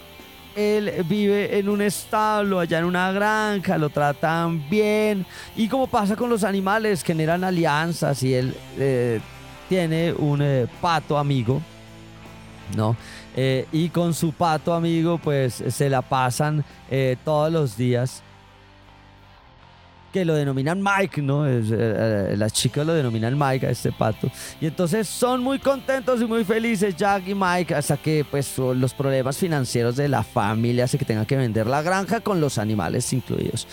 él vive en un establo, allá en una granja, lo tratan bien. Y como pasa con los animales, generan alianzas y él tiene un eh, pato amigo, ¿no? Eh, y con su pato amigo, pues se la pasan eh, todos los días que lo denominan Mike, ¿no? Eh, eh, las chicas lo denominan Mike a este pato. Y entonces son muy contentos y muy felices Jack y Mike hasta que pues los problemas financieros de la familia hace que tengan que vender la granja con los animales incluidos.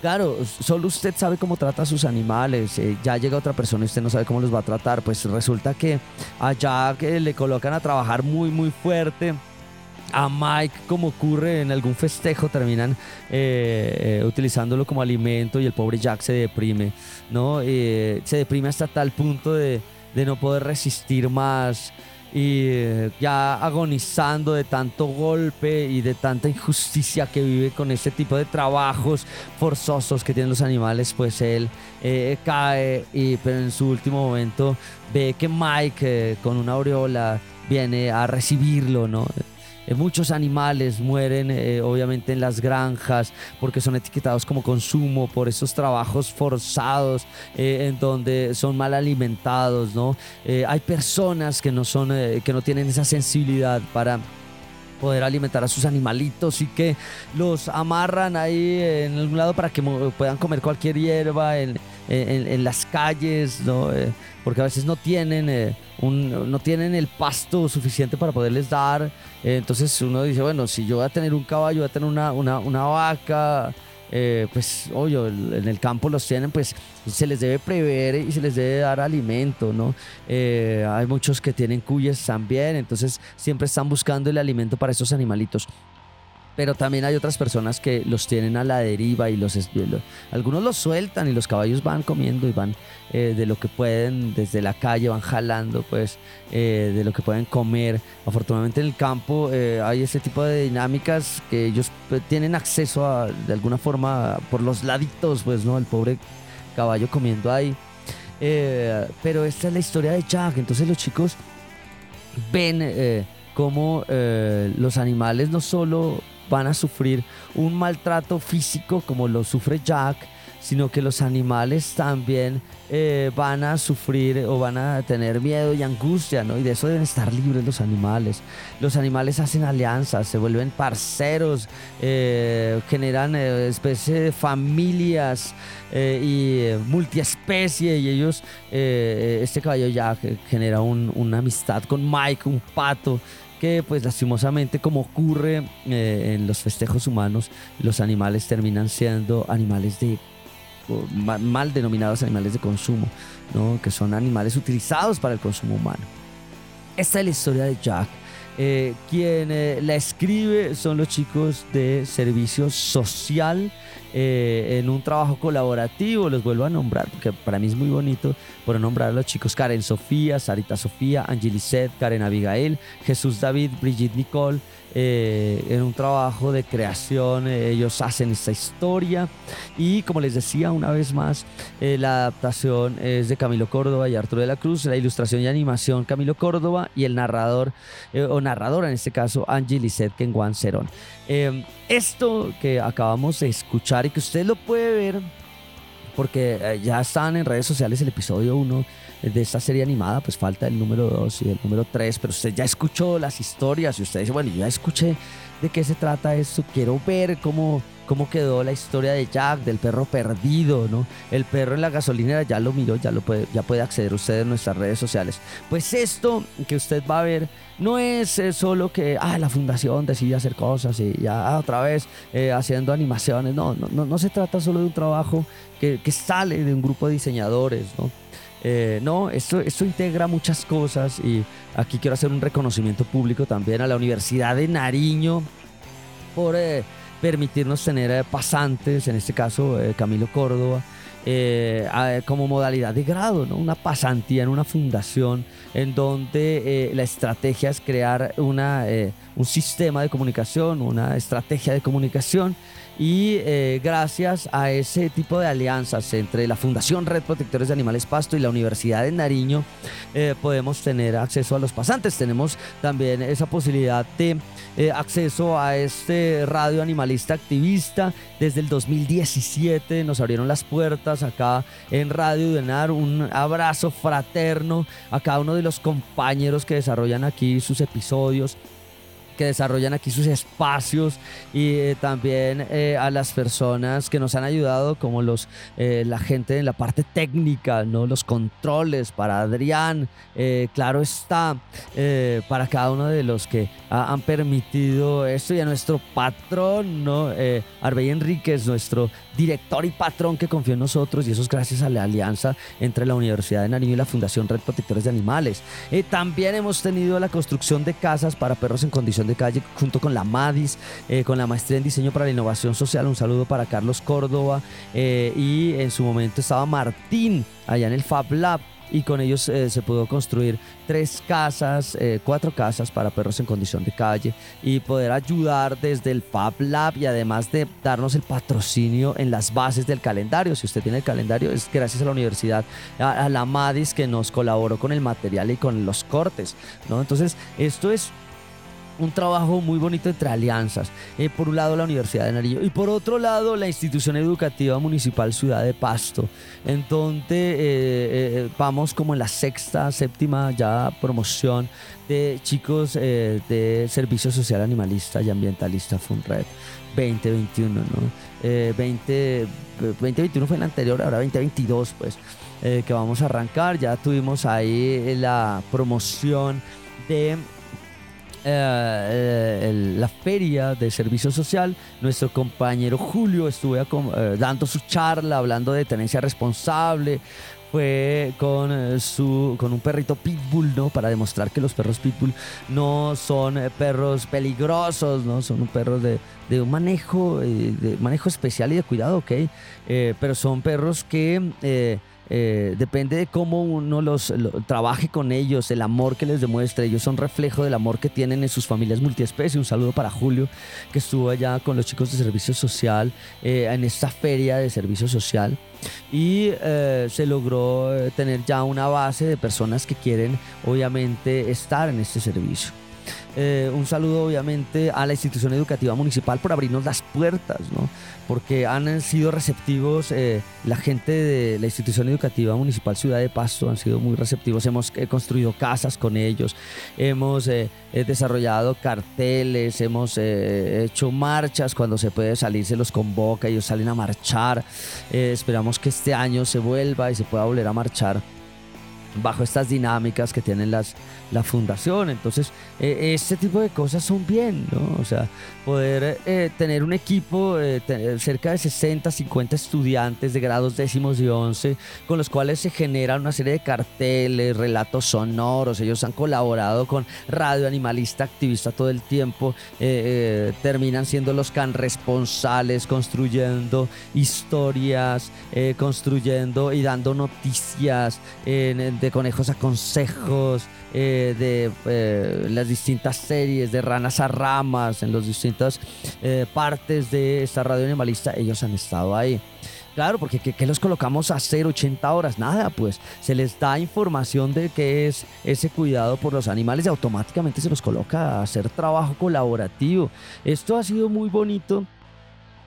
Claro, solo usted sabe cómo trata a sus animales. eh, ya llega otra persona y usted no sabe cómo los va a tratar. Pues resulta que a Jack le colocan a trabajar muy, muy fuerte. A Mike, como ocurre en algún festejo, terminan eh, eh, utilizándolo como alimento y el pobre Jack se deprime, ¿no? Eh, se deprime hasta tal punto de, no poder resistir más y eh, ya agonizando de tanto golpe y de tanta injusticia que vive con este tipo de trabajos forzosos que tienen los animales, pues él cae y pero en su último momento ve que Mike con una aureola viene a recibirlo, ¿no? Eh, muchos animales mueren eh, obviamente en las granjas porque son etiquetados como consumo por esos trabajos forzados eh, en donde son mal alimentados, ¿no? Hay personas que no son, que no tienen esa sensibilidad para poder alimentar a sus animalitos y que los amarran ahí en algún lado para que puedan comer cualquier hierba en- las calles, ¿no? Eh, porque a veces no tienen, eh, un- no tienen el pasto suficiente para poderles dar. Eh, entonces uno dice, bueno, si yo voy a tener un caballo, voy a tener una, una, una vaca, eh, pues, el- en el campo los tienen, pues se les debe prever y se les debe dar alimento, ¿no? Eh, hay muchos que tienen cuyes también, entonces siempre están buscando el alimento para esos animalitos. Pero también hay otras personas que los tienen a la deriva y los algunos los sueltan y los caballos van comiendo y van eh, de lo que pueden desde la calle van jalando pues eh, de lo que pueden comer. Afortunadamente en el campo eh, hay ese tipo de dinámicas que ellos pues, tienen acceso a de alguna forma por los laditos pues no el pobre caballo comiendo ahí. Pero esta es la historia de Jack. Entonces los chicos ven cómo los animales no solo van a sufrir un maltrato físico como lo sufre Jack, sino que los animales también eh, van a sufrir o van a tener miedo y angustia, ¿no? Y de eso deben estar libres los animales. Los animales hacen alianzas, se vuelven parceros, eh, generan eh, especie de familias eh, y multiespecie y ellos, este caballo ya genera un- una amistad con Mike, un pato, que pues lastimosamente como ocurre eh, en los festejos humanos, los animales terminan siendo animales de mal denominados animales de consumo, ¿no? que son animales utilizados para el consumo humano. Esta es la historia de Jack. Eh, quien eh, la escribe son los chicos de servicio social eh, en un trabajo colaborativo. Los vuelvo a nombrar porque para mí es muy bonito por nombrar a los chicos Karen Sofía, Sarita Sofía, Angelicet, Karen Abigail, Jesús David, Brigitte Nicole. Eh, en un trabajo de creación, eh, ellos hacen esta historia y como les decía una vez más, eh, la adaptación es de Camilo Córdoba y Arturo de la Cruz, la ilustración y animación Camilo Córdoba y el narrador, eh, o narradora en este caso, Angie Lisset Kenguan Cerón. Eh, esto que acabamos de escuchar y que usted lo puede ver, porque eh, ya están en redes sociales el episodio 1 de esta serie animada, pues falta el número 2 y el número 3, pero usted ya escuchó las historias y usted dice, bueno, yo ya escuché de qué se trata esto, quiero ver cómo, cómo quedó la historia de Jack, del perro perdido, ¿no? El perro en la gasolinera ya lo miró, ya, lo puede, ya puede acceder usted en nuestras redes sociales. Pues esto que usted va a ver no es eh, solo que ah, la fundación decide hacer cosas y ya otra vez eh, haciendo animaciones, no, no, no, se trata solo de un trabajo que, sale de un grupo de diseñadores, ¿no? Eh, no, esto, esto integra muchas cosas y aquí quiero hacer un reconocimiento público también a la Universidad de Nariño por permitirnos tener eh, pasantes, en este caso eh, Camilo Córdoba, eh, como modalidad de grado, ¿no? una pasantía en una fundación en donde la estrategia es crear una, un sistema de comunicación, una estrategia de comunicación y eh, gracias a ese tipo de alianzas entre la Fundación Red Protectores de Animales Pasto y la Universidad de Nariño eh, podemos tener acceso a los pasantes. Tenemos también esa posibilidad de eh, acceso a este radio animalista activista. Desde el 2017 nos abrieron las puertas acá en Radio Denar. Un abrazo fraterno a cada uno de los compañeros que desarrollan aquí sus episodios que desarrollan aquí sus espacios y eh, también eh, a las personas que nos han ayudado, como los, eh, la gente en la parte técnica, ¿no? los controles para Adrián, claro está, para cada uno de los que han permitido esto y a nuestro patrón, ¿no? Arbey Enríquez, nuestro director y patrón que confió en nosotros y eso es gracias a la alianza entre la Universidad de Nariño y la Fundación Red Protectores de Animales. también hemos tenido la construcción de casas para perros en condición de calle junto con la MADIS, eh, con la maestría en diseño para la innovación social. Un saludo para Carlos Córdoba eh, y en su momento estaba Martín allá en el Fab Lab y con ellos eh, se pudo construir tres casas, cuatro casas para perros en condición de calle y poder ayudar desde el Fab Lab y además de darnos el patrocinio en las bases del calendario. Si usted tiene el calendario es gracias a la universidad, a, la MADIS que nos colaboró con el material y con los cortes. ¿no? Entonces esto es un trabajo muy bonito entre alianzas. Eh, por un lado la Universidad de Nariño y por otro lado la institución educativa municipal Ciudad de Pasto. Entonces eh, eh, vamos como en la sexta, séptima ya promoción de chicos de Servicio Social Animalista y Ambientalista FUNRED 2021, ¿no? 20, 2021 fue el anterior, ahora 2022 pues. que vamos a arrancar. Ya tuvimos ahí la promoción de eh, la feria de servicio social, nuestro compañero Julio estuvo eh, dando su charla, hablando de tenencia responsable, fue con eh, su con un perrito pitbull, ¿no? Para demostrar que los perros pitbull no son perros peligrosos, ¿no? Son perros de, de un manejo, de manejo especial y de cuidado, ¿ok? pero son perros que eh, depende de cómo uno los, trabaje con ellos, el amor que les demuestre. Ellos son reflejo del amor que tienen en sus familias multiespecie. Un saludo para Julio, que estuvo allá con los chicos de servicio social eh, en esta feria de servicio social. Y eh, se logró tener ya una base de personas que quieren, obviamente, estar en este servicio. Eh, un saludo obviamente a la institución educativa municipal por abrirnos las puertas, ¿no? porque han sido receptivos, eh, la gente de la institución educativa municipal Ciudad de Pasto han sido muy receptivos, hemos eh, construido casas con ellos, hemos desarrollado carteles, hemos hecho marchas, cuando se puede salir se los convoca, ellos salen a marchar, esperamos que este año se vuelva y se pueda volver a marchar bajo estas dinámicas que tienen las, la fundación. Entonces, eh, este tipo de cosas son bien, ¿no? O sea, poder eh, tener un equipo, eh, cerca de 60, 50 estudiantes de grados décimos y 11, con los cuales se generan una serie de carteles, relatos sonoros. Ellos han colaborado con Radio Animalista Activista todo el tiempo. terminan siendo los can responsables, construyendo historias, construyendo y dando noticias de conejos a consejos. Eh, de eh, las distintas series, de ranas a ramas, en las distintas eh, partes de esta radio animalista, ellos han estado ahí. Claro, porque ¿qué, los colocamos a hacer 80 horas? Nada, pues se les da información de qué es ese cuidado por los animales y automáticamente se los coloca a hacer trabajo colaborativo. Esto ha sido muy bonito,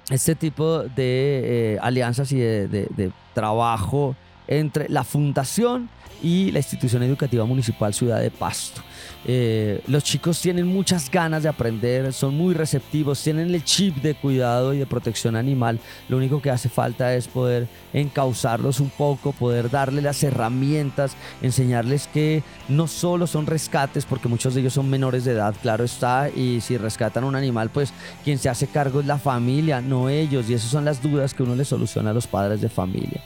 este tipo de alianzas y de trabajo entre la fundación y la institución educativa municipal Ciudad de Pasto. Eh, los chicos tienen muchas ganas de aprender, son muy receptivos, tienen el chip de cuidado y de protección animal. Lo único que hace falta es poder encauzarlos un poco, poder darles las herramientas, enseñarles que no solo son rescates, porque muchos de ellos son menores de edad, claro está, y si rescatan un animal, pues quien se hace cargo es la familia, no ellos, y esas son las dudas que uno le soluciona a los padres de familia.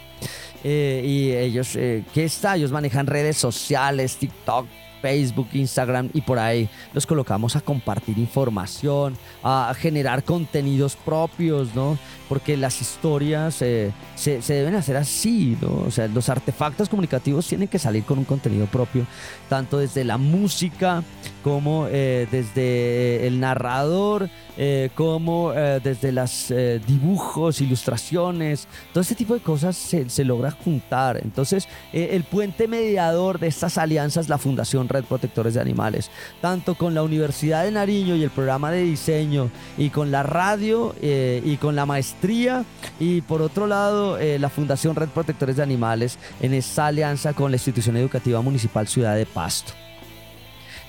Eh, y ellos, eh, ¿qué está? Ellos manejan redes sociales, TikTok, Facebook, Instagram y por ahí los colocamos a compartir información, a generar contenidos propios, ¿no? Porque las historias eh, se, deben hacer así, ¿no? O sea, los artefactos comunicativos tienen que salir con un contenido propio, tanto desde la música como eh, desde el narrador, eh, como desde los dibujos, ilustraciones, todo este tipo de cosas se, se logra juntar. Entonces, el puente mediador de estas alianzas, la Fundación Red Protectores de Animales, tanto con la Universidad de Nariño y el programa de diseño, y con la radio eh, y con la maestría, y por otro lado eh, la Fundación Red Protectores de Animales en esa alianza con la institución educativa municipal Ciudad de Pasto.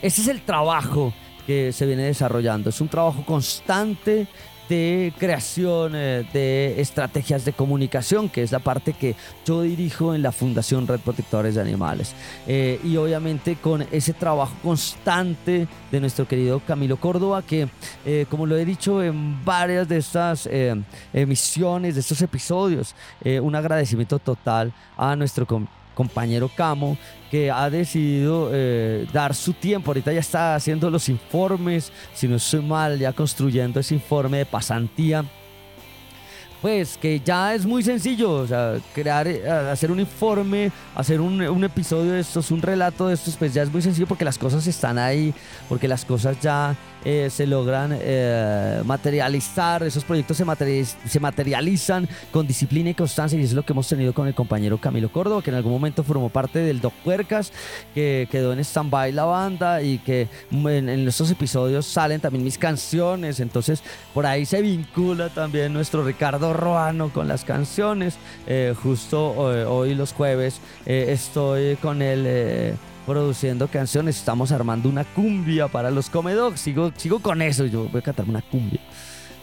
Ese es el trabajo que se viene desarrollando. Es un trabajo constante de creación eh, de estrategias de comunicación, que es la parte que yo dirijo en la Fundación Red Protectores de Animales. Eh, y obviamente con ese trabajo constante de nuestro querido Camilo Córdoba, que eh, como lo he dicho en varias de estas emisiones, de estos episodios, un agradecimiento total a nuestro compañero Camo, que ha decidido eh, dar su tiempo. Ahorita ya está haciendo los informes, si no estoy mal, ya construyendo ese informe de pasantía. Pues que ya es muy sencillo, o sea, crear, eh, hacer un informe, hacer un, un, episodio de estos, un relato de estos, pues ya es muy sencillo porque las cosas están ahí, porque las cosas ya eh, se logran eh, materializar, esos proyectos se, se, materializan con disciplina y constancia y es lo que hemos tenido con el compañero Camilo Córdoba, que en algún momento formó parte del Doc Puercas, que quedó en stand-by la banda y que en, estos episodios salen también mis canciones, entonces por ahí se vincula también nuestro Ricardo Roano con las canciones, eh, justo hoy, los jueves estoy con él produciendo canciones, estamos armando una cumbia para los comedogs. Sigo, sigo con eso, yo voy a cantar una cumbia.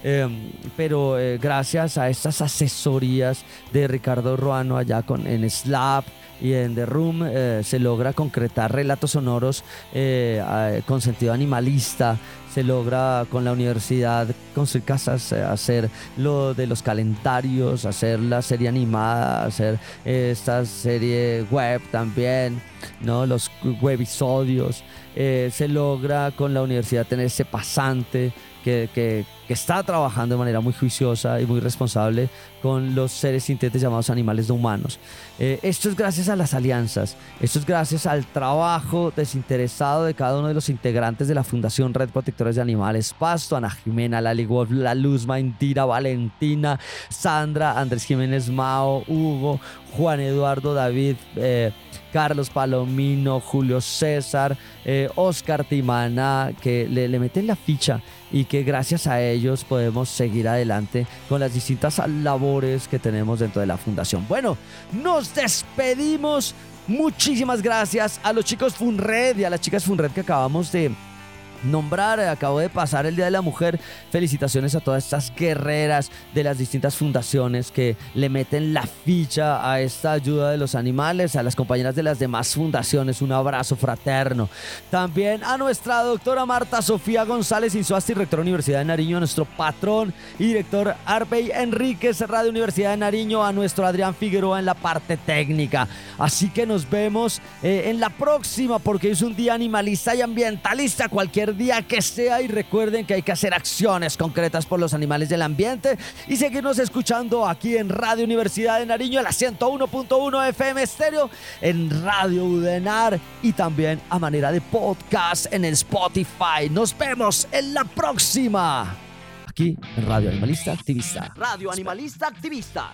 Em, pero eh, gracias a estas asesorías de Ricardo Ruano allá con, en Slap y en The Room eh, se logra concretar relatos sonoros eh, con sentido animalista, se logra con la universidad construir casas, hacer lo de los calendarios, hacer la serie animada, hacer esta serie web también, ¿no? los webisodios. Se logra con la universidad tener ese pasante que, está trabajando de manera muy juiciosa y muy responsable con los seres sintientes llamados animales no humanos. Eh, esto es gracias a las alianzas, esto es gracias al trabajo desinteresado de cada uno de los integrantes de la Fundación Red Protectores de Animales, Pasto, Ana Jimena, Lali Wolf, La Luz, Indira, Valentina, Sandra, Andrés Jiménez Mao, Hugo, Juan Eduardo, David. Eh, Carlos Palomino, Julio César, eh, Oscar Timana, que le, meten la ficha y que gracias a ellos podemos seguir adelante con las distintas labores que tenemos dentro de la fundación. Bueno, nos despedimos. Muchísimas gracias a los chicos Funred y a las chicas Funred que acabamos de nombrar. Acabo de pasar el Día de la Mujer. Felicitaciones a todas estas guerreras de las distintas fundaciones que le meten la ficha a esta ayuda de los animales, a las compañeras de las demás fundaciones. Un abrazo fraterno. También a nuestra doctora Marta Sofía González Insuasti, rectora de Universidad de Nariño, a nuestro patrón y director Arpey Enríquez, Radio Universidad de Nariño, a nuestro Adrián Figueroa en la parte técnica. Así que nos vemos eh, en la próxima porque es un día animalista y ambientalista. Cualquier día que sea y recuerden que hay que hacer acciones concretas por los animales del ambiente y seguirnos escuchando aquí en Radio Universidad de Nariño a la 101.1 FM estéreo, en Radio Udenar y también a manera de podcast en el Spotify. Nos vemos en la próxima. Aquí en Radio Animalista Activista. Radio Animalista Activista